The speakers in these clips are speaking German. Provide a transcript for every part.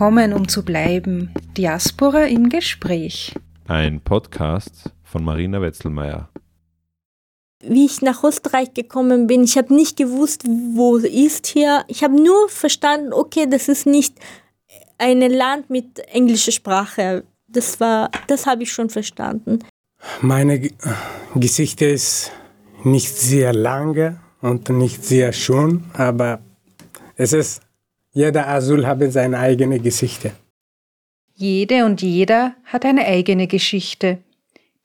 gekommen, um zu bleiben. Diaspora im Gespräch. Ein Podcast von Marina Wetzelmeier. Wie ich nach Österreich gekommen bin, ich habe nicht gewusst, wo ist hier. Ich habe nur verstanden, okay, das ist nicht ein Land mit englischer Sprache. Das war, das habe ich schon verstanden. Meine Geschichte ist nicht sehr lange und nicht sehr schön, aber es ist jeder Asyl hat seine eigene Geschichte. Jede und jeder hat eine eigene Geschichte.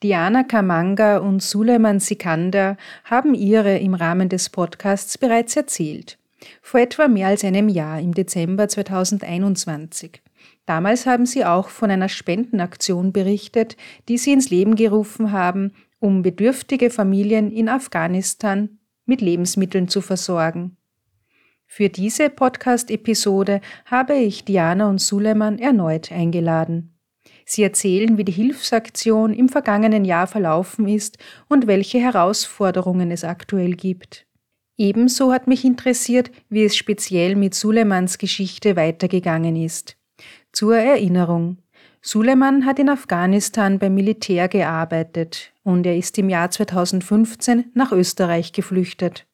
Diana Kamanga und Suleiman Sikander haben ihre im Rahmen des Podcasts bereits erzählt. Vor etwa mehr als einem Jahr, im Dezember 2021. Damals haben sie auch von einer Spendenaktion berichtet, die sie ins Leben gerufen haben, um bedürftige Familien in Afghanistan mit Lebensmitteln zu versorgen. Für diese Podcast-Episode habe ich Diana und Suleiman erneut eingeladen. Sie erzählen, wie die Hilfsaktion im vergangenen Jahr verlaufen ist und welche Herausforderungen es aktuell gibt. Ebenso hat mich interessiert, wie es speziell mit Suleimans Geschichte weitergegangen ist. Zur Erinnerung. Suleiman hat in Afghanistan beim Militär gearbeitet und er ist im Jahr 2015 nach Österreich geflüchtet.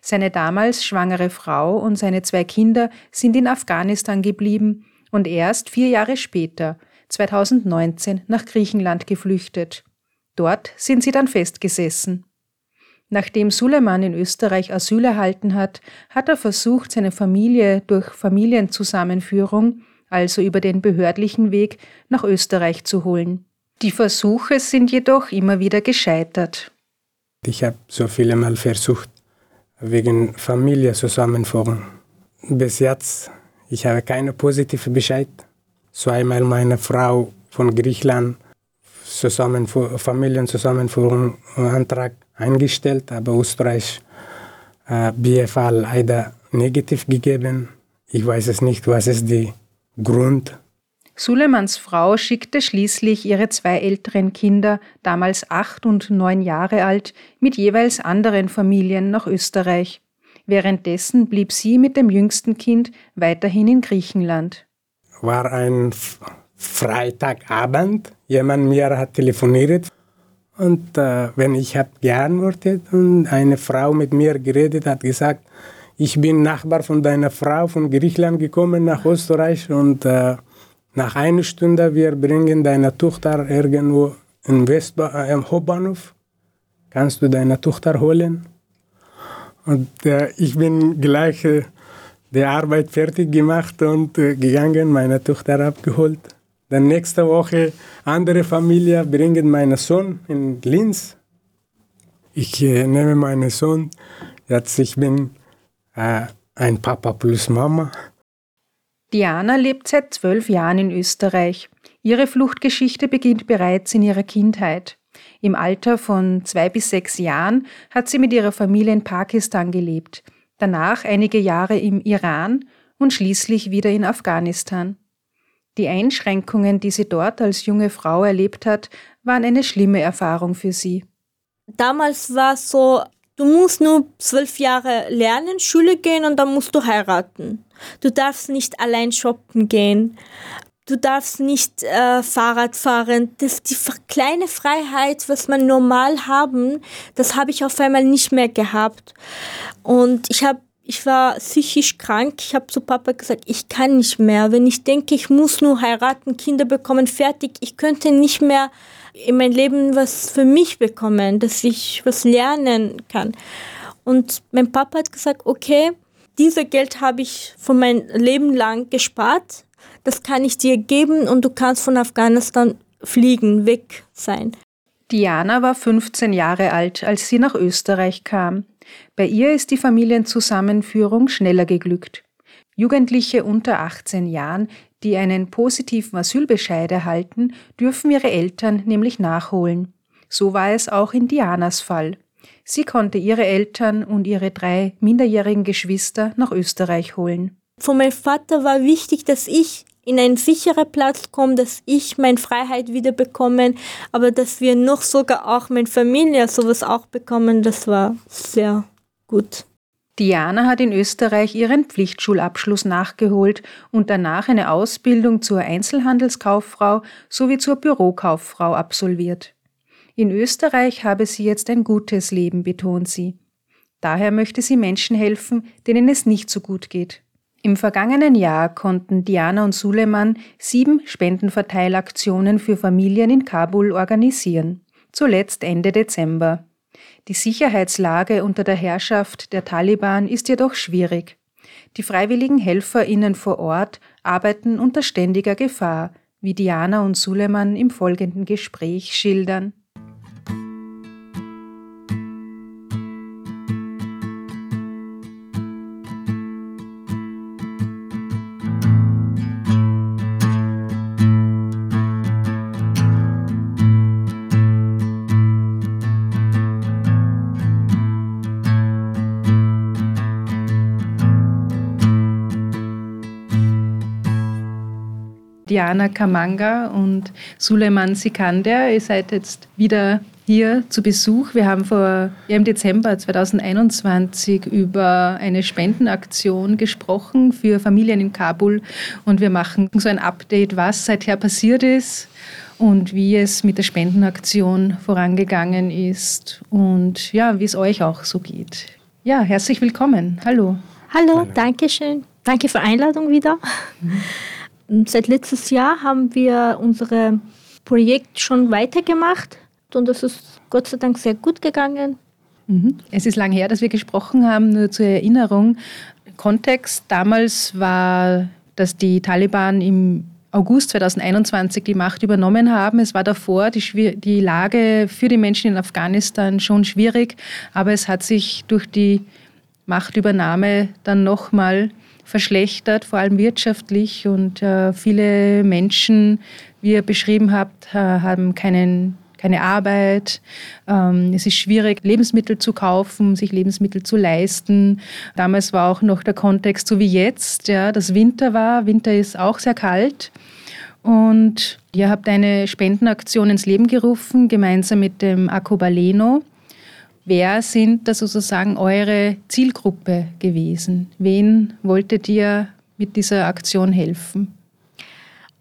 Seine damals schwangere Frau und seine zwei Kinder sind in Afghanistan geblieben und erst vier Jahre später, 2019, nach Griechenland geflüchtet. Dort sind sie dann festgesessen. Nachdem Suleiman in Österreich Asyl erhalten hat, hat er versucht, seine Familie durch Familienzusammenführung, also über den behördlichen Weg, nach Österreich zu holen. Die Versuche sind jedoch immer wieder gescheitert. Ich habe so viele Mal versucht, wegen Familie zusammenführen. Bis jetzt, ich habe keine positive Bescheid. Zweimal meine Frau von Griechenland Zusammenfu Familienzusammenführung Antrag eingestellt, aber Österreich äh, BFA leider negativ gegeben. Ich weiß es nicht, was ist der Grund. Suleimans Frau schickte schließlich ihre zwei älteren Kinder, damals acht und neun Jahre alt, mit jeweils anderen Familien nach Österreich. Währenddessen blieb sie mit dem jüngsten Kind weiterhin in Griechenland. War ein Freitagabend, jemand mir hat telefoniert und äh, wenn ich habe geantwortet und eine Frau mit mir geredet hat gesagt, ich bin Nachbar von deiner Frau von Griechenland gekommen nach Österreich und äh, nach einer Stunde, wir bringen deine Tochter irgendwo im, Westba äh, im Hauptbahnhof. Kannst du deine Tochter holen? Und äh, ich bin gleich äh, die Arbeit fertig gemacht und äh, gegangen, meine Tochter abgeholt. Dann nächste Woche andere Familie bringen meinen Sohn in Linz. Ich äh, nehme meinen Sohn. Jetzt ich bin ein Papa plus Mama. Diana lebt seit zwölf Jahren in Österreich. Ihre Fluchtgeschichte beginnt bereits in ihrer Kindheit. Im Alter von zwei bis sechs Jahren hat sie mit ihrer Familie in Pakistan gelebt, danach einige Jahre im Iran und schließlich wieder in Afghanistan. Die Einschränkungen, die sie dort als junge Frau erlebt hat, waren eine schlimme Erfahrung für sie. Damals war es so, du musst nur zwölf Jahre lernen, Schule gehen und dann musst du heiraten. Du darfst nicht allein shoppen gehen. Du darfst nicht äh, Fahrrad fahren. Das die kleine Freiheit, was man normal haben, das habe ich auf einmal nicht mehr gehabt. Und ich habe ich war psychisch krank. Ich habe zu Papa gesagt, ich kann nicht mehr. Wenn ich denke, ich muss nur heiraten, Kinder bekommen, fertig, ich könnte nicht mehr in mein Leben was für mich bekommen, dass ich was lernen kann. Und mein Papa hat gesagt, okay, dieses Geld habe ich von meinem Leben lang gespart. Das kann ich dir geben und du kannst von Afghanistan fliegen, weg sein. Diana war 15 Jahre alt, als sie nach Österreich kam. Bei ihr ist die Familienzusammenführung schneller geglückt. Jugendliche unter 18 Jahren, die einen positiven Asylbescheid erhalten, dürfen ihre Eltern nämlich nachholen. So war es auch in Dianas Fall. Sie konnte ihre Eltern und ihre drei minderjährigen Geschwister nach Österreich holen. Für meinen Vater war wichtig, dass ich in einen sicheren Platz komme, dass ich meine Freiheit wieder bekomme, aber dass wir noch sogar auch meine Familie sowas auch bekommen, das war sehr gut. Diana hat in Österreich ihren Pflichtschulabschluss nachgeholt und danach eine Ausbildung zur Einzelhandelskauffrau sowie zur Bürokauffrau absolviert. In Österreich habe sie jetzt ein gutes Leben, betont sie. Daher möchte sie Menschen helfen, denen es nicht so gut geht. Im vergangenen Jahr konnten Diana und Suleiman sieben Spendenverteilaktionen für Familien in Kabul organisieren, zuletzt Ende Dezember. Die Sicherheitslage unter der Herrschaft der Taliban ist jedoch schwierig. Die freiwilligen HelferInnen vor Ort arbeiten unter ständiger Gefahr, wie Diana und Suleiman im folgenden Gespräch schildern. Diana Kamanga und Suleiman Sikander. Ihr seid jetzt wieder hier zu Besuch. Wir haben vor, ja, im Dezember 2021 über eine Spendenaktion gesprochen für Familien in Kabul und wir machen so ein Update, was seither passiert ist und wie es mit der Spendenaktion vorangegangen ist und ja, wie es euch auch so geht. Ja, herzlich willkommen. Hallo. Hallo, Hallo. danke schön. Danke für die Einladung wieder. Mhm. Seit letztes Jahr haben wir unser Projekt schon weitergemacht und das ist Gott sei Dank sehr gut gegangen. Mhm. Es ist lang her, dass wir gesprochen haben, nur zur Erinnerung. Kontext damals war, dass die Taliban im August 2021 die Macht übernommen haben. Es war davor die, die Lage für die Menschen in Afghanistan schon schwierig, aber es hat sich durch die Machtübernahme dann nochmal verschlechtert, vor allem wirtschaftlich. Und äh, viele Menschen, wie ihr beschrieben habt, haben keinen keine Arbeit. Ähm, es ist schwierig, Lebensmittel zu kaufen, sich Lebensmittel zu leisten. Damals war auch noch der Kontext so wie jetzt, ja, dass Winter war. Winter ist auch sehr kalt. Und ihr habt eine Spendenaktion ins Leben gerufen, gemeinsam mit dem Akobaleno. Wer sind da sozusagen eure Zielgruppe gewesen? Wen wolltet ihr mit dieser Aktion helfen?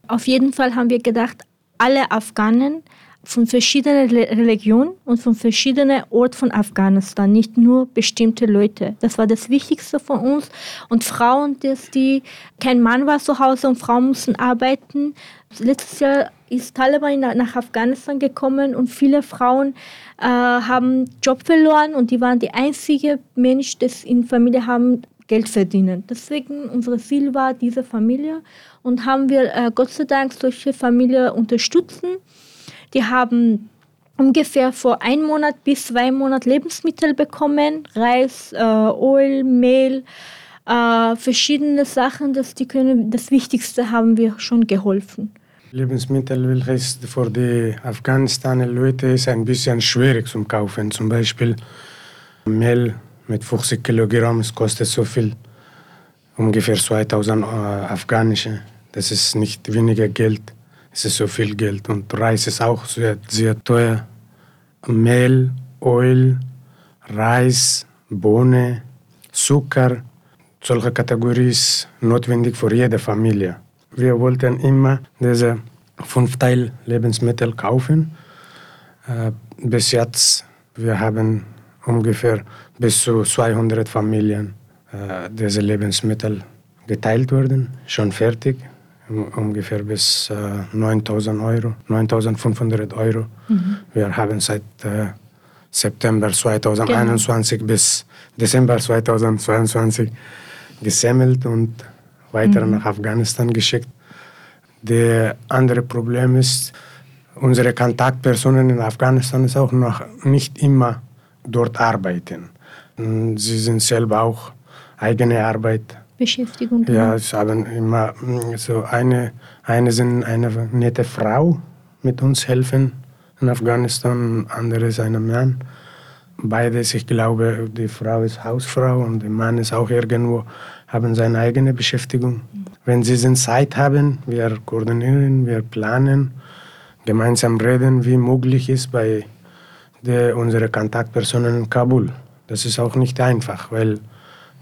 Auf jeden Fall haben wir gedacht, alle Afghanen von verschiedenen Religionen und von verschiedenen Orten von Afghanistan, nicht nur bestimmte Leute. Das war das Wichtigste von uns. Und Frauen, dass die, kein Mann war zu Hause und Frauen mussten arbeiten. Letztes Jahr ist Taliban nach Afghanistan gekommen und viele Frauen äh, haben Job verloren und die waren die einzige Mensch, das in Familie haben Geld verdienen. Deswegen unser Ziel war diese Familie und haben wir äh, Gott sei Dank solche Familie unterstützen. Die haben ungefähr vor einem Monat bis zwei Monaten Lebensmittel bekommen, Reis, äh, Öl, Mehl, äh, verschiedene Sachen, dass die können. Das Wichtigste haben wir schon geholfen. Lebensmittel, welches für die afghanischen Leute ist ein bisschen schwierig zu kaufen. Zum Beispiel Mehl mit 50 Kilogramm, kostet so viel, ungefähr 2000 äh, afghanische. Das ist nicht weniger Geld, es ist so viel Geld. Und Reis ist auch sehr, sehr teuer. Mehl, Öl, Reis, Bohnen, Zucker, solche Kategorien ist notwendig für jede Familie. Wir wollten immer diese fünf Teil Lebensmittel kaufen. Äh, bis jetzt wir haben ungefähr bis zu 200 Familien äh, diese Lebensmittel geteilt wurden, schon fertig, ungefähr bis äh, 9000 Euro, 9500 Euro. Mhm. Wir haben seit äh, September 2021 genau. bis Dezember 2022 gesammelt und weiter mhm. nach Afghanistan geschickt. Das andere Problem ist, unsere Kontaktpersonen in Afghanistan ist auch noch nicht immer dort arbeiten. Sie sind selber auch eigene Arbeit. Beschäftigung. Ja, genau. sie haben immer mm, so eine, eine sind eine nette Frau mit uns helfen in Afghanistan, andere ist ein Mann. Beides, ich glaube, die Frau ist Hausfrau und der Mann ist auch irgendwo haben seine eigene Beschäftigung. Wenn sie Zeit haben, wir koordinieren, wir planen, gemeinsam reden, wie möglich ist bei der, unseren Kontaktpersonen in Kabul. Das ist auch nicht einfach, weil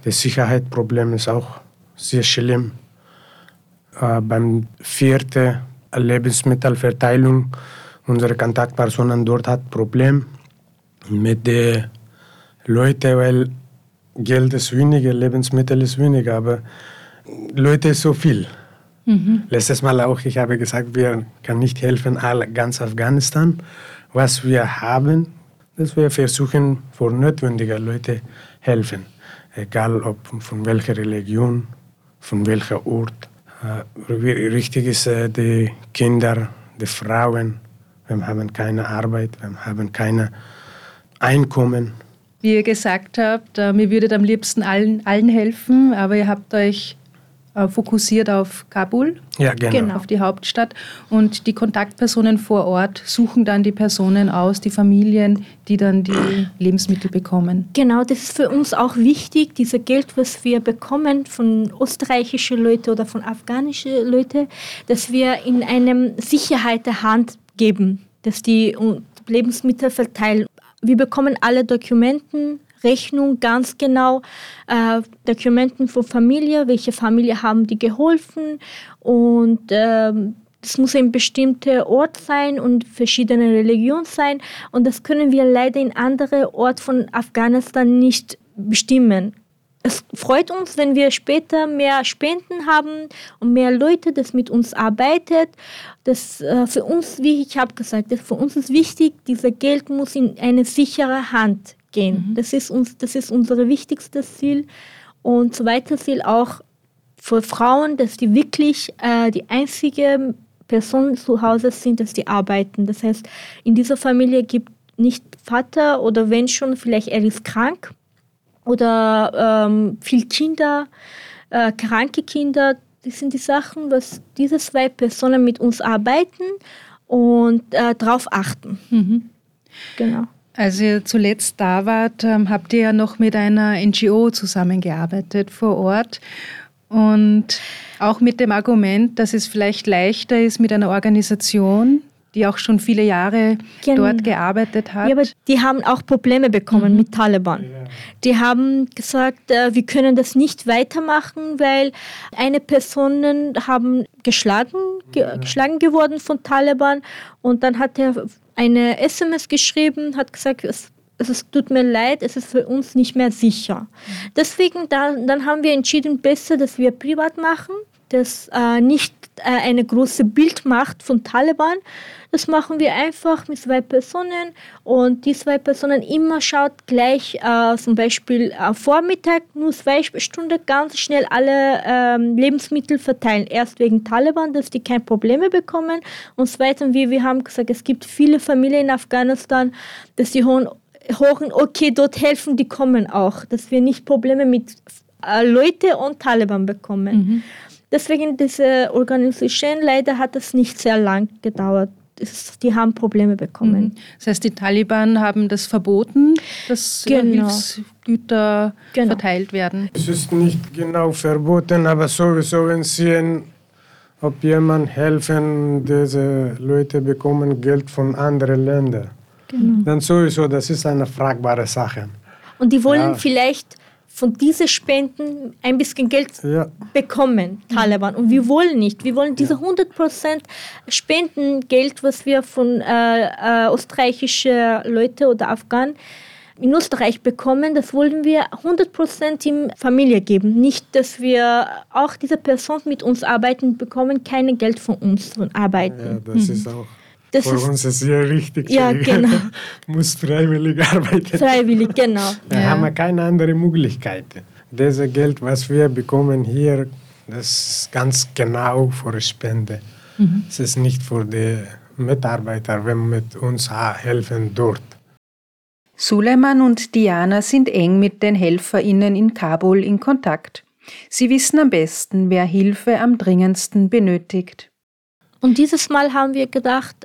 Das Sicherheitsproblem ist auch sehr schlimm. Äh, beim vierten Lebensmittelverteilung, unsere Kontaktpersonen dort hat Problem mit den Leuten, weil Geld ist weniger, Lebensmittel ist weniger, aber Leute ist so viel. Mhm. Letztes Mal auch, ich habe gesagt, wir können nicht helfen, all, ganz Afghanistan. Was wir haben, dass wir versuchen, für notwendige Leute helfen. Egal ob von welcher Religion, von welcher Ort. Äh, wichtig ist äh, die Kinder, die Frauen. Wir haben keine Arbeit, wir haben keine Einkommen. Wie ihr gesagt habt, äh, mir würdet am liebsten allen, allen helfen, aber ihr habt euch äh, fokussiert auf Kabul, ja, genau. genau. auf die Hauptstadt. Und die Kontaktpersonen vor Ort suchen dann die Personen aus, die Familien, die dann die Lebensmittel bekommen. Genau, das ist für uns auch wichtig, dieses Geld, was wir bekommen von österreichischen Leuten oder von afghanischen Leuten, dass wir in eine Sicherheit der Hand geben, dass die Lebensmittel verteilen. Wir bekommen alle Dokumenten, Rechnung ganz genau, äh, Dokumenten von Familie, welche Familie haben die geholfen und ähm, das muss ein bestimmter Ort sein und verschiedene Religionen sein. Und das können wir leider in anderen Orten von Afghanistan nicht bestimmen. Es freut uns, wenn wir später mehr Spenden haben und mehr Leute, das mit uns arbeitet. Das äh, für uns, wie ich habe gesagt, das für uns ist wichtig, dieses Geld muss in eine sichere Hand gehen. Mhm. Das, ist uns, das ist unser wichtigstes Ziel. Und zweites Ziel auch für Frauen, dass die wirklich äh, die einzige Person zu Hause sind, dass die arbeiten. Das heißt, in dieser Familie gibt nicht Vater oder wenn schon, vielleicht er ist krank oder ähm, viel Kinder, äh, kranke Kinder. Das sind die Sachen, was diese zwei Personen mit uns arbeiten und äh, darauf achten. Mhm. Genau. Als ihr zuletzt da wart, ähm, habt ihr ja noch mit einer NGO zusammengearbeitet vor Ort. Und auch mit dem Argument, dass es vielleicht leichter ist mit einer Organisation, die auch schon viele Jahre genau. dort gearbeitet hat. Ja, aber die haben auch Probleme bekommen mhm. mit Taliban. Ja. Die haben gesagt, äh, wir können das nicht weitermachen, weil eine Person haben geschlagen, ge geschlagen geworden von Taliban und dann hat er eine SMS geschrieben, hat gesagt, es, es tut mir leid, es ist für uns nicht mehr sicher. Deswegen da, dann haben wir entschieden, besser, dass wir privat machen, dass äh, nicht äh, eine große Bild macht von Taliban. Das machen wir einfach mit zwei Personen und die zwei Personen immer schaut gleich äh, zum Beispiel am Vormittag nur zwei Stunden ganz schnell alle ähm, Lebensmittel verteilen. Erst wegen Taliban, dass die keine Probleme bekommen und zweitens, wie wir haben gesagt, es gibt viele Familien in Afghanistan, dass die hohen hochen, okay, dort helfen, die kommen auch, dass wir nicht Probleme mit äh, Leute und Taliban bekommen. Mhm. Deswegen diese Organisation, leider hat es nicht sehr lang gedauert. die haben Probleme bekommen. Mhm. Das heißt, die Taliban haben das verboten, dass genau. Hilfsgüter genau. verteilt werden. Es ist nicht genau verboten, aber sowieso, wenn sie sehen, ob jemand helfen, diese Leute bekommen Geld von anderen Ländern. Genau. Dann sowieso, das ist eine fragbare Sache. Und die wollen ja. vielleicht von diesen Spenden ein bisschen Geld ja. bekommen, Taliban. Und wir wollen nicht. Wir wollen diese 100% Spendengeld, was wir von äh, äh, österreichischen Leuten oder Afghanen in Österreich bekommen, das wollen wir 100% in Familie geben. Nicht, dass wir auch diese Person mit uns arbeiten, bekommen kein Geld von uns von arbeiten. Ja, das mhm. ist auch das Für uns ist ja richtig. Ja, genau. muss freiwillig arbeiten. Freiwillig, genau. Da ja. haben wir keine andere Möglichkeit. Das Geld, was wir bekommen hier, das ist ganz genau für Spende. Mhm. Es ist nicht für die Mitarbeiter, wenn mit uns helfen dort. Suleiman und Diana sind eng mit den HelferInnen in Kabul in Kontakt. Sie wissen am besten, wer Hilfe am dringendsten benötigt. Und dieses Mal haben wir gedacht,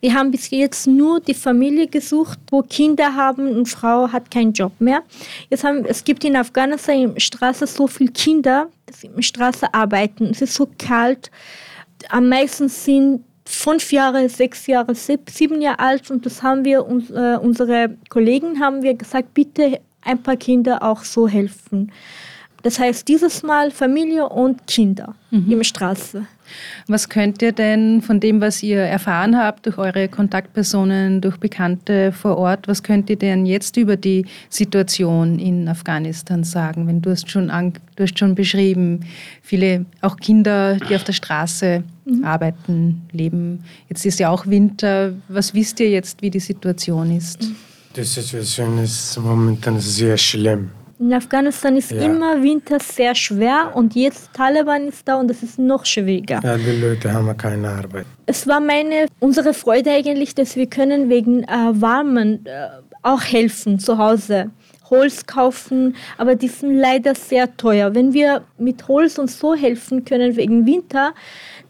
wir haben bis jetzt nur die Familie gesucht, wo Kinder haben und Frau hat keinen Job mehr. Jetzt haben, es gibt in Afghanistan in der Straße so viele Kinder, die der Straße arbeiten. Es ist so kalt. Am meisten sind fünf Jahre, sechs Jahre, sieben Jahre alt und das haben wir, uns, äh, unsere Kollegen haben wir gesagt, bitte ein paar Kinder auch so helfen. Das heißt dieses Mal Familie und Kinder mhm. in der Straße. Was könnt ihr denn von dem, was ihr erfahren habt, durch eure Kontaktpersonen, durch Bekannte vor Ort, was könnt ihr denn jetzt über die Situation in Afghanistan sagen? Wenn du hast schon, an, du hast schon beschrieben, viele auch Kinder, die auf der Straße mhm. arbeiten, leben. Jetzt ist ja auch Winter. Was wisst ihr jetzt, wie die Situation ist? Die Situation ist momentan sehr schlimm. In Afghanistan ist ja. immer Winter sehr schwer und jetzt Taliban ist da und es ist noch schwieriger. Ja, die Leute haben keine Arbeit. Es war meine, unsere Freude eigentlich, dass wir können wegen äh, Warmen äh, auch helfen zu Hause. Holz kaufen, aber die sind leider sehr teuer. Wenn wir mit Holz und so helfen können wegen Winter,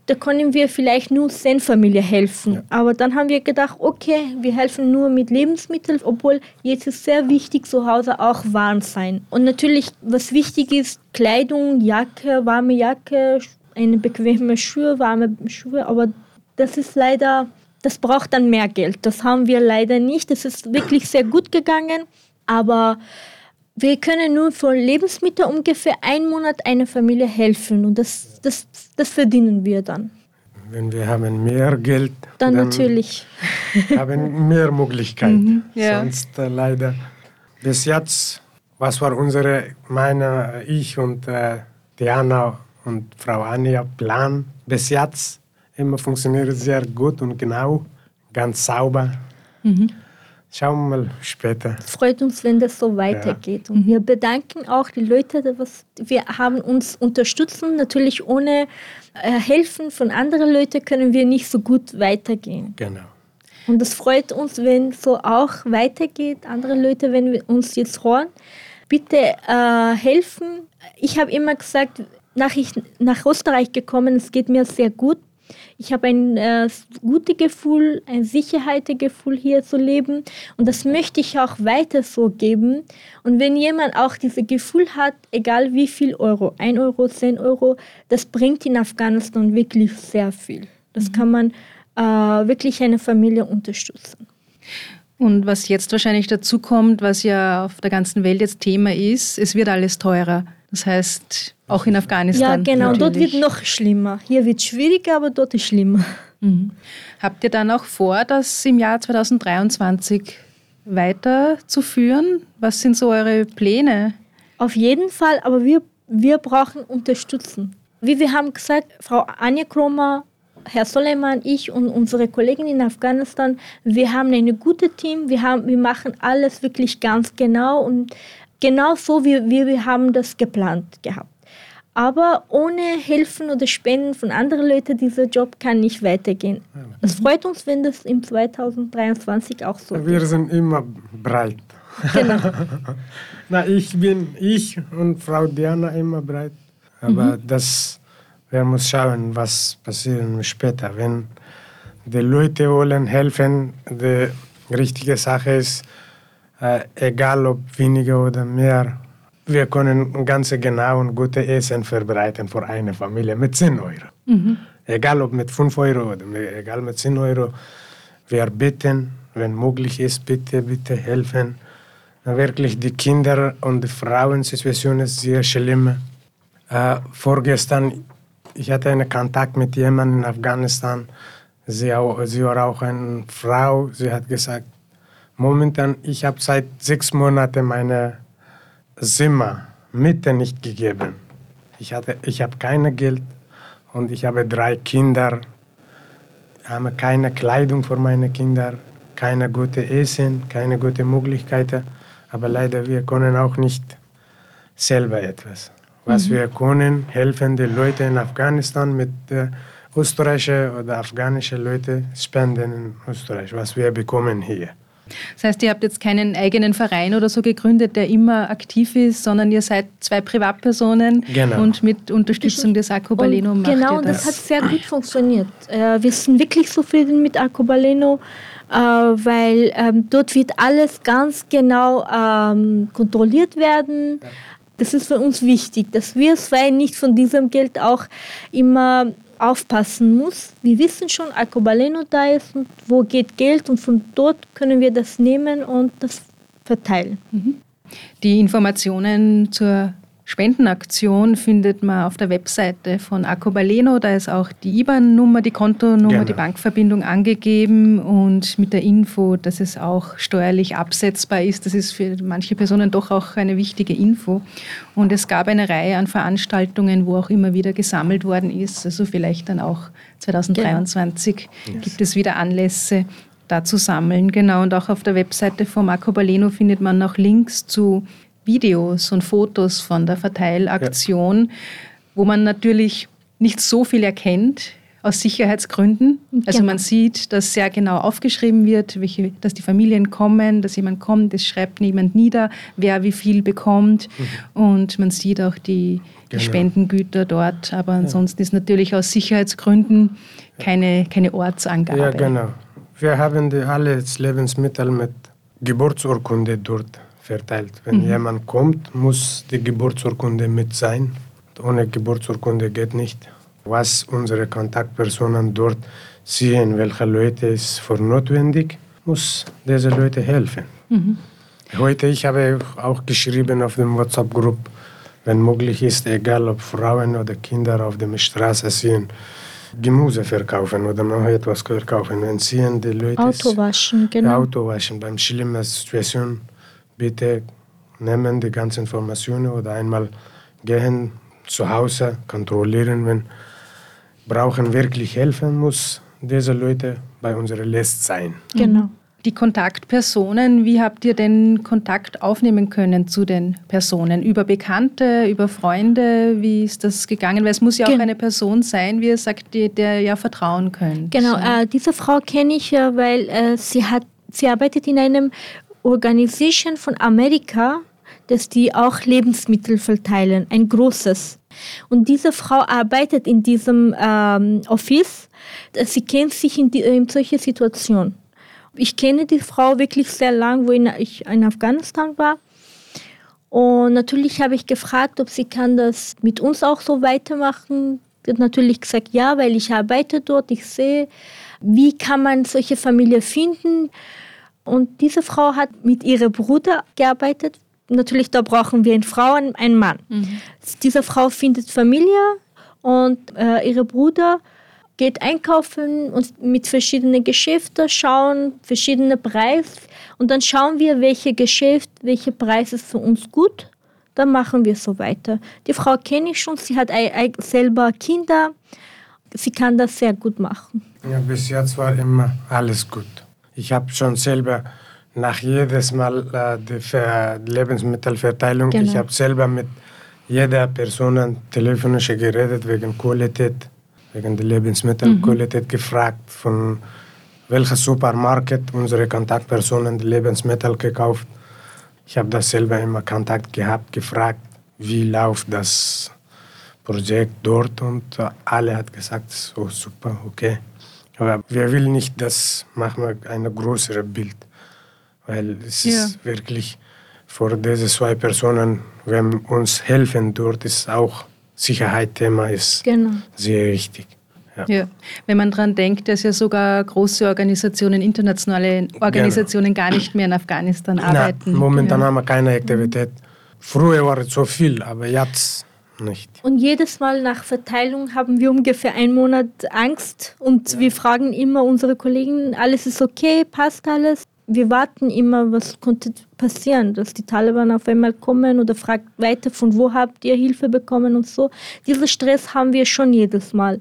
da können wir vielleicht nur Zen-Familie helfen. Ja. Aber dann haben wir gedacht, okay, wir helfen nur mit Lebensmitteln, obwohl jetzt ist sehr wichtig, zu Hause auch warm sein. Und natürlich, was wichtig ist, Kleidung, Jacke, warme Jacke, eine bequeme Schuhe, warme Schuhe, aber das ist leider, das braucht dann mehr Geld. Das haben wir leider nicht. Das ist wirklich sehr gut gegangen, aber wir können nur für Lebensmittel ungefähr einen Monat einer Familie helfen und das, das, das verdienen wir dann. Wenn wir haben mehr Geld, dann, dann natürlich haben mehr Möglichkeiten. Mhm, ja. Sonst äh, leider bis jetzt, was war unsere, meine, ich und äh, Diana und Frau Anja Plan bis jetzt immer funktioniert sehr gut und genau, ganz sauber. Mhm. Schauen wir mal später. Es freut uns, wenn das so weitergeht. Ja. Und wir bedanken auch die Leute, was wir haben uns unterstützen. Natürlich ohne äh, Helfen von anderen Leuten können wir nicht so gut weitergehen. Genau. Und es freut uns, wenn so auch weitergeht. Andere Leute, wenn wir uns jetzt hören, bitte äh, helfen. Ich habe immer gesagt, nach ich nach Österreich gekommen, es geht mir sehr gut. Ich habe ein äh, gutes Gefühl, ein Sicherheitsgefühl hier zu leben und das möchte ich auch weiter so geben. Und wenn jemand auch dieses Gefühl hat, egal wie viel Euro, 1 Euro, 10 Euro, das bringt in Afghanistan wirklich sehr viel. Das mhm. kann man äh, wirklich eine Familie unterstützen. Und was jetzt wahrscheinlich dazu kommt, was ja auf der ganzen Welt jetzt Thema ist, es wird alles teurer. Das heißt, auch in Afghanistan. Ja, genau. Natürlich. Dort wird noch schlimmer. Hier wird es schwieriger, aber dort ist schlimmer. Mhm. Habt ihr dann auch vor, das im Jahr 2023 weiterzuführen? Was sind so eure Pläne? Auf jeden Fall, aber wir, wir brauchen Unterstützung. Wie wir haben gesagt, Frau Anja Kromer, Herr Soleiman, ich und unsere Kollegen in Afghanistan, wir haben ein gutes Team, wir, haben, wir machen alles wirklich ganz genau und genau so, wie, wie wir haben das geplant gehabt. Aber ohne Hilfen oder Spenden von anderen Leuten, dieser Job kann nicht weitergehen. Es freut uns, wenn das im 2023 auch so ist. Wir sind immer bereit. Genau. Na, ich bin, ich und Frau Diana immer bereit. Aber mhm. das, wir müssen schauen, was passiert später. Wenn die Leute wollen helfen, die richtige Sache ist, äh, egal ob weniger oder mehr, wir können ganz genau und gute Essen vorbereiten für eine Familie mit 10 Euro. Mhm. Egal ob mit 5 Euro oder mit, egal mit 10 Euro. Wir bitten, wenn möglich ist, bitte, bitte helfen. Wirklich, die Kinder- und die Frauensituation ist sehr schlimm. Äh, vorgestern, ich hatte einen Kontakt mit jemandem in Afghanistan. Sie, auch, sie war auch eine Frau. Sie hat gesagt, Momentan, ich habe seit sechs Monaten meine Zimmer Miete nicht gegeben. Ich, hatte, ich habe kein Geld und ich habe drei Kinder. Ich habe keine Kleidung für meine Kinder, keine gute Essen, keine gute Möglichkeiten. Aber leider, wir können auch nicht selber etwas. Was mhm. wir können, helfen die Leute in Afghanistan mit äh, österreichischen oder afghanischen Leuten spenden in Österreich, was wir bekommen hier. Das heißt, ihr habt jetzt keinen eigenen Verein oder so gegründet, der immer aktiv ist, sondern ihr seid zwei Privatpersonen genau. und mit Unterstützung des Arcobaleno macht Genau, ihr das. das hat sehr gut funktioniert. Äh, wir sind wirklich zufrieden mit Arcobaleno, äh, weil ähm, dort wird alles ganz genau ähm, kontrolliert werden. Das ist für uns wichtig, dass wir zwei nicht von diesem Geld auch immer aufpassen muss. Wir wissen schon, Alcobaleno da ist und wo geht Geld und von dort können wir das nehmen und das verteilen. Mhm. Die Informationen zur Spendenaktion findet man auf der Webseite von Acobaleno. Da ist auch die IBAN-Nummer, die Kontonummer, genau. die Bankverbindung angegeben und mit der Info, dass es auch steuerlich absetzbar ist. Das ist für manche Personen doch auch eine wichtige Info. Und es gab eine Reihe an Veranstaltungen, wo auch immer wieder gesammelt worden ist. Also vielleicht dann auch 2023 genau. gibt es wieder Anlässe, da zu sammeln. Genau, und auch auf der Webseite von Marco Baleno findet man noch Links zu Videos und Fotos von der Verteilaktion, ja. wo man natürlich nicht so viel erkennt aus Sicherheitsgründen. Also genau. man sieht, dass sehr genau aufgeschrieben wird, welche, dass die Familien kommen, dass jemand kommt, es schreibt niemand nieder, wer wie viel bekommt. Mhm. Und man sieht auch die, die genau. Spendengüter dort. Aber ansonsten ja. ist natürlich aus Sicherheitsgründen keine, keine Ortsangabe. Ja, genau. Wir haben die alle Lebensmittel mit Geburtsurkunde dort verteilt. Wenn mhm. jemand kommt, muss die Geburtsurkunde mit sein. Ohne Geburtsurkunde geht nicht. Was unsere Kontaktpersonen dort sehen, welche Leute es für notwendig, muss diese Leute helfen. Mhm. Heute ich habe auch geschrieben auf dem WhatsApp-Gruppe, wenn möglich ist, egal ob Frauen oder Kinder auf der Straße sehen, Gemüse verkaufen oder noch etwas verkaufen. Wenn sehen die Leute Auto waschen, genau. Auto waschen beim schlimmen Situation bitte nehmen die ganzen Informationen oder einmal gehen zu Hause, kontrollieren, wenn brauchen wirklich helfen, muss diese Leute bei unserer List sein. Genau. Die Kontaktpersonen, wie habt ihr denn Kontakt aufnehmen können zu den Personen? Über Bekannte, über Freunde? Wie ist das gegangen? Weil es muss ja auch Gen eine Person sein, wie ihr sagt, die, der ihr vertrauen könnt. Genau, äh, diese Frau kenne ich ja, weil äh, sie, hat, sie arbeitet in einem Organisation von Amerika, dass die auch Lebensmittel verteilen, ein großes. Und diese Frau arbeitet in diesem ähm, Office. Sie kennt sich in, die, in solche Situationen. Ich kenne die Frau wirklich sehr lang, wo ich in Afghanistan war. Und natürlich habe ich gefragt, ob sie kann das mit uns auch so weitermachen. Sie hat natürlich gesagt, ja, weil ich arbeite dort, ich sehe, wie kann man solche Familie finden. Und diese Frau hat mit ihrem Bruder gearbeitet. Natürlich, da brauchen wir eine Frau und einen Mann. Mhm. Diese Frau findet Familie und äh, ihr Bruder geht einkaufen und mit verschiedenen Geschäften schauen, verschiedene Preise. Und dann schauen wir, welche Geschäft, welche Preis ist für uns gut. Dann machen wir so weiter. Die Frau kenne ich schon, sie hat selber Kinder. Sie kann das sehr gut machen. Ja, bis jetzt war immer alles gut. Ich habe schon selber nach jedes Mal äh, die Ver Lebensmittelverteilung, genau. ich habe selber mit jeder Person telefonisch geredet wegen Qualität, wegen der Lebensmittelqualität mhm. gefragt, von welcher Supermarkt unsere Kontaktpersonen die Lebensmittel gekauft. Ich habe das selber immer Kontakt gehabt, gefragt, wie läuft das Projekt dort und alle hat gesagt, so super, okay. Aber wir will nicht, das machen wir ein größeres Bild, weil es ja. ist wirklich für diese zwei Personen, wenn uns helfen dort, ist auch Sicherheitsthema ist genau. sehr wichtig. Ja. ja. Wenn man daran denkt, dass ja sogar große Organisationen, internationale Organisationen genau. gar nicht mehr in Afghanistan arbeiten. Na, momentan ja. haben wir keine Aktivität. Früher war es so viel, aber jetzt nicht. Und jedes Mal nach Verteilung haben wir ungefähr einen Monat Angst und ja. wir fragen immer unsere Kollegen, alles ist okay, passt alles. Wir warten immer, was konnte passieren, dass die Taliban auf einmal kommen oder fragt weiter, von wo habt ihr Hilfe bekommen und so. Diesen Stress haben wir schon jedes Mal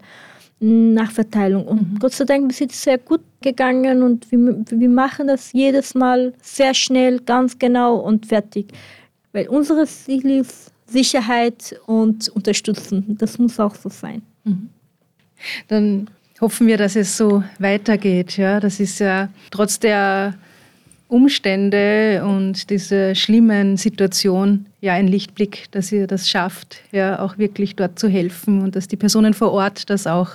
nach Verteilung. Und mhm. Gott sei Dank ist es sehr gut gegangen und wir, wir machen das jedes Mal sehr schnell, ganz genau und fertig. Weil unsere Ziel ist, Sicherheit und unterstützen. Das muss auch so sein. Mhm. Dann hoffen wir, dass es so weitergeht. Ja, das ist ja trotz der Umstände und dieser schlimmen Situation ja ein Lichtblick, dass ihr das schafft, ja auch wirklich dort zu helfen und dass die Personen vor Ort das auch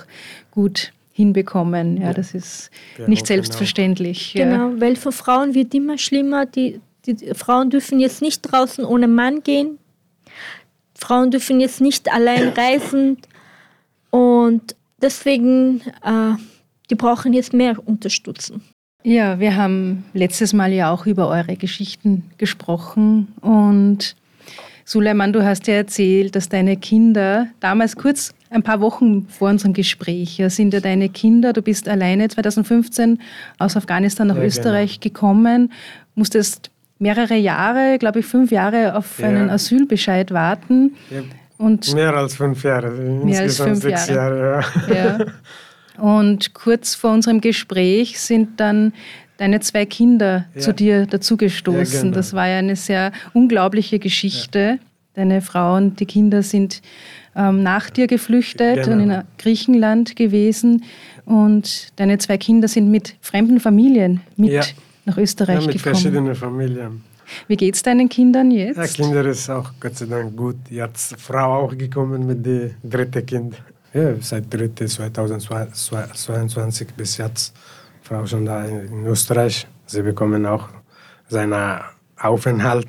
gut hinbekommen. Ja, das ist genau, nicht selbstverständlich. Genau, ja. weil für Frauen wird immer schlimmer. Die, die Frauen dürfen jetzt nicht draußen ohne Mann gehen. Frauen dürfen jetzt nicht allein reisen und deswegen, äh, die brauchen jetzt mehr Unterstützung. Ja, wir haben letztes Mal ja auch über eure Geschichten gesprochen und Suleiman, du hast ja erzählt, dass deine Kinder damals kurz ein paar Wochen vor unserem Gespräch ja, sind ja deine Kinder, du bist alleine 2015 aus Afghanistan nach Ja, Österreich gekommen, musstest mehrere Jahre, glaube ich fünf Jahre auf Ja. einen Asylbescheid warten. Ja, Und Mehr als fünf Jahre, Mehr als insgesamt fünf sechs Jahre. Jahre. Ja. Und kurz vor unserem Gespräch sind dann deine zwei Kinder zu dir dazugestoßen. Genau. Das war ja eine sehr unglaubliche Geschichte. Deine Frau und die Kinder sind ähm, nach dir geflüchtet Genau. und in Griechenland gewesen. Und deine zwei Kinder sind mit fremden Familien mit Ja. nach Ja, Österreich mit gekommen. verschiedenen Familien. Wie geht es deinen Kindern jetzt? Ja, Kinder ist auch Gott sei Dank gut. Jetzt Frau auch gekommen mit dem dritten Kind. Ja, seit dritte 2022 bis jetzt. Frau schon da in Österreich. Sie bekommen auch seinen Aufenthalt.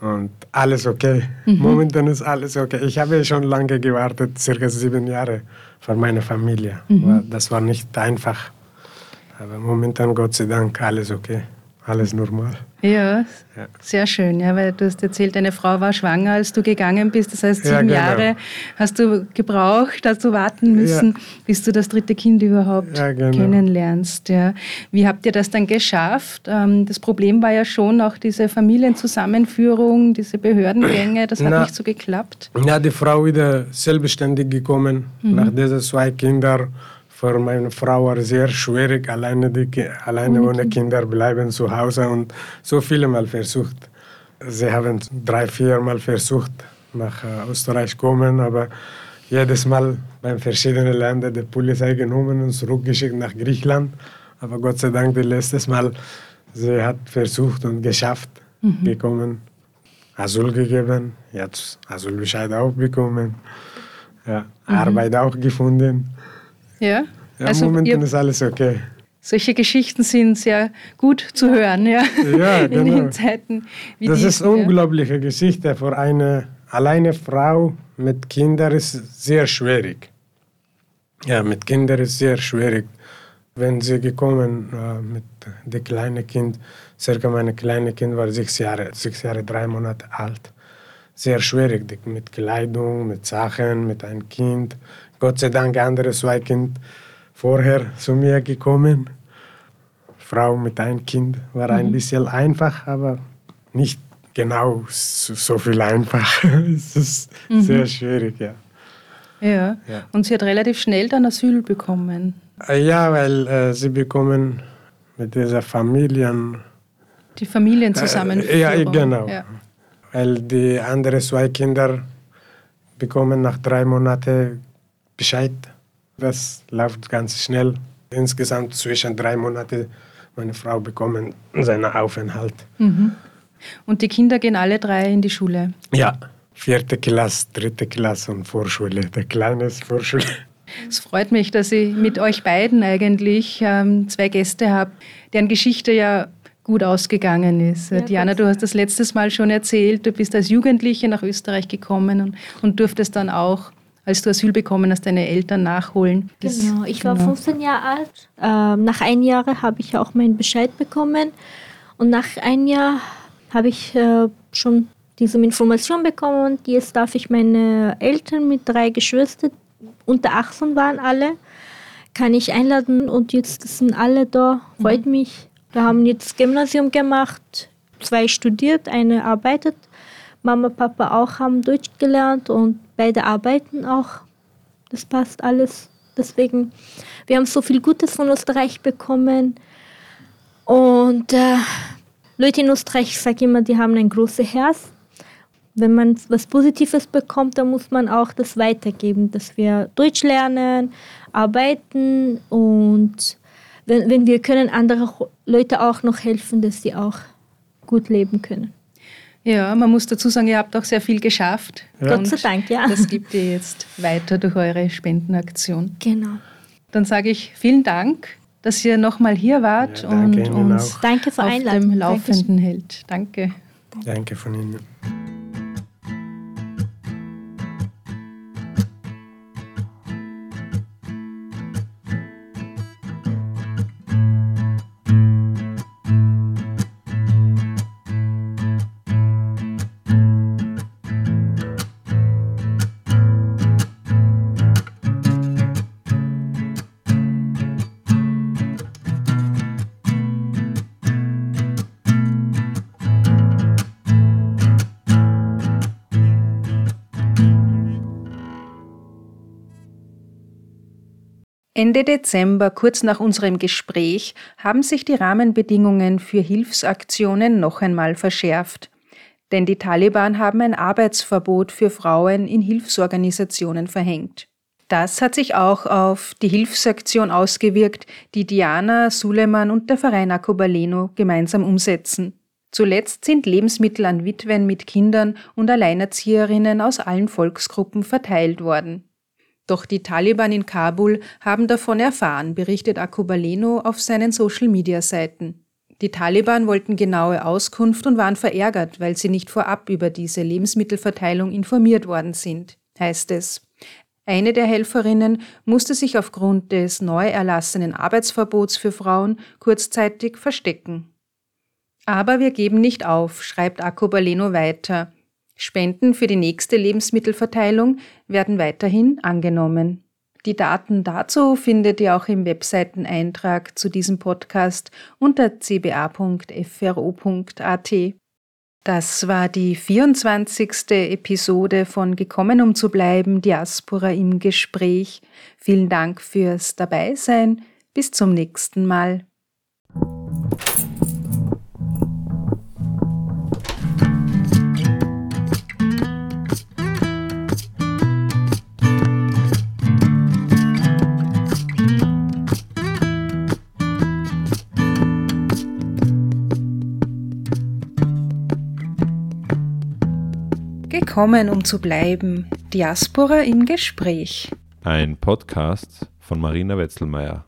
Und alles okay. Momentan ist alles okay. Ich habe schon lange gewartet, circa sieben Jahre, für meine Familie. War- Das war nicht einfach. Aber momentan, Gott sei Dank, alles okay. Alles normal. Ja, Ja. sehr schön, ja, weil du hast erzählt, deine Frau war schwanger, als du gegangen bist. Das heißt, Ja, sieben genau. Jahre hast du gebraucht, hast du warten müssen, bis du das dritte Kind überhaupt Ja, genau. kennenlernst. Ja. Wie habt ihr das dann geschafft? Ähm, Das Problem war ja schon auch diese Familienzusammenführung, diese Behördengänge, das hat Na. nicht so geklappt. Ja, die Frau wieder selbstständig gekommen. Nach diesen zwei Kindern. Für meine Frau war es sehr schwierig, alleine, die, alleine ohne Kinder bleiben zu Hause und so viele Mal versucht. Sie haben drei, vier Mal versucht, nach äh, Österreich kommen, aber jedes Mal bei verschiedenen Ländern die Polizei genommen und zurückgeschickt nach Griechenland. Aber Gott sei Dank, das letzte Mal, sie hat versucht und geschafft, gekommen. Asyl gegeben, jetzt Asylbescheid auch bekommen, ja, Arbeit auch gefunden. Ja, Ja, also momentan ist alles okay. solche Geschichten sind sehr gut zu hören, ja, Ja, in genau. den Zeiten wie Das ist diesen, ja. eine unglaubliche Geschichte. Für eine alleine Frau mit Kindern ist sehr schwierig. Ja, mit Kindern ist sehr schwierig. Wenn sie gekommen äh, mit dem kleinen Kind, circa mein kleines Kind war sechs Jahre, sechs Jahre, drei Monate alt. Sehr schwierig, mit Kleidung, mit Sachen, mit einem Kind. Gott sei Dank andere zwei Kinder vorher zu mir gekommen. Frau mit einem Kind war ein bisschen einfach, aber nicht genau so, so viel einfach. es ist sehr schwierig, ja. Ja. Ja. und sie hat relativ schnell dann Asyl bekommen. Äh, Ja, weil äh, sie bekommen mit dieser Familien, Die Familienzusammenführung. Äh, ja, genau. Ja. weil die anderen zwei Kinder bekommen nach drei Monaten Bescheid. Das läuft ganz schnell. Insgesamt zwischen drei Monaten meine Frau bekommen seinen Aufenthalt. Und die Kinder gehen alle drei in die Schule. Ja, vierte Klasse, dritte Klasse und Vorschule. Der Kleine ist Vorschule. Es freut mich, dass ich mit euch beiden eigentlich ähm, zwei Gäste habe, deren Geschichte ja gut ausgegangen ist. Ja, Diana, du hast das letztes Mal schon erzählt, du bist als Jugendliche nach Österreich gekommen und, und durftest dann auch, als du Asyl bekommen hast, deine Eltern nachholen. Das- Genau, ich war genau. 15 Jahre alt. Ähm, nach einem Jahr habe ich auch meinen Bescheid bekommen. Und nach einem Jahr habe ich äh, schon diese Information bekommen. Und jetzt darf ich meine Eltern mit drei Geschwistern, unter 18 waren alle, kann ich einladen. Und jetzt sind alle da. Freut mich. Wir haben jetzt Gymnasium gemacht, zwei studiert, eine arbeitet. Mama, Papa auch haben Deutsch gelernt und beide arbeiten auch. Das passt alles. Deswegen, wir haben so viel Gutes von Österreich bekommen. Und äh, Leute in Österreich, ich sage immer, die haben ein großes Herz. Wenn man was Positives bekommt, dann muss man auch das weitergeben, dass wir Deutsch lernen, arbeiten und wenn, wenn wir können, andere Leute auch noch helfen, dass sie auch gut leben können. Ja, man muss dazu sagen, ihr habt auch sehr viel geschafft. Ja. Gott sei Dank, ja. Das gibt ihr jetzt weiter durch eure Spendenaktion. Genau. Dann sage ich vielen Dank, dass ihr nochmal hier wart Ja, und uns auf dem Dankeschön. Laufenden hält. Danke. Danke von Ihnen. Ende Dezember, kurz nach unserem Gespräch, haben sich die Rahmenbedingungen für Hilfsaktionen noch einmal verschärft. Denn die Taliban haben ein Arbeitsverbot für Frauen in Hilfsorganisationen verhängt. Das hat sich auch auf die Hilfsaktion ausgewirkt, die Diana, Suleiman und der Verein Akobaleno gemeinsam umsetzen. Zuletzt sind Lebensmittel an Witwen mit Kindern und Alleinerzieherinnen aus allen Volksgruppen verteilt worden. Doch die Taliban in Kabul haben davon erfahren, berichtet Akobaleno auf seinen Social-Media-Seiten. Die Taliban wollten genaue Auskunft und waren verärgert, weil sie nicht vorab über diese Lebensmittelverteilung informiert worden sind, heißt es. Eine der Helferinnen musste sich aufgrund des neu erlassenen Arbeitsverbots für Frauen kurzzeitig verstecken. Aber wir geben nicht auf, schreibt Baleno weiter. Spenden für die nächste Lebensmittelverteilung werden weiterhin angenommen. Die Daten dazu findet ihr auch im Webseiteneintrag zu diesem Podcast unter cba.fro.at. Das war die 24. Episode von Gekommen um zu bleiben, Diaspora im Gespräch. Vielen Dank fürs Dabeisein. Bis zum nächsten Mal. Gekommen, um zu bleiben. Diaspora im Gespräch. Ein Podcast von Marina Wetzelmeier.